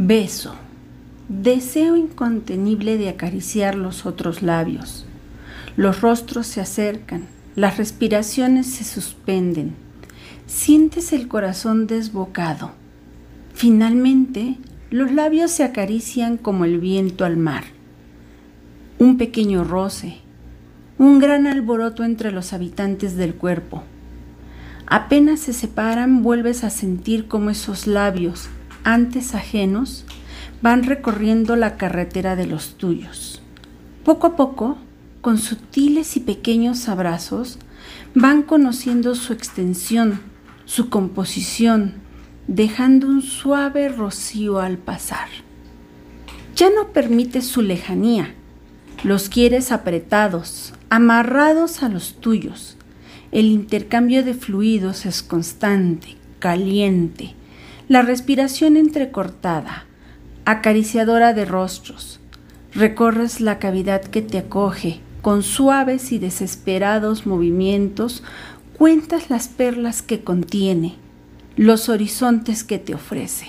Beso. Deseo incontenible de acariciar los otros labios. Los rostros se acercan, las respiraciones se suspenden. Sientes el corazón desbocado. Finalmente, los labios se acarician como el viento al mar. Un pequeño roce, un gran alboroto entre los habitantes del cuerpo. Apenas se separan, vuelves a sentir como esos labios, antes ajenos, van recorriendo la carretera de los tuyos. Poco a poco, con sutiles y pequeños abrazos, van conociendo su extensión, su composición, dejando un suave rocío al pasar. Ya no permites su lejanía, los quieres apretados, amarrados a los tuyos. El intercambio de fluidos es constante, caliente, la respiración entrecortada, acariciadora de rostros. Recorres la cavidad que te acoge, con suaves y desesperados movimientos, cuentas las perlas que contiene, los horizontes que te ofrece.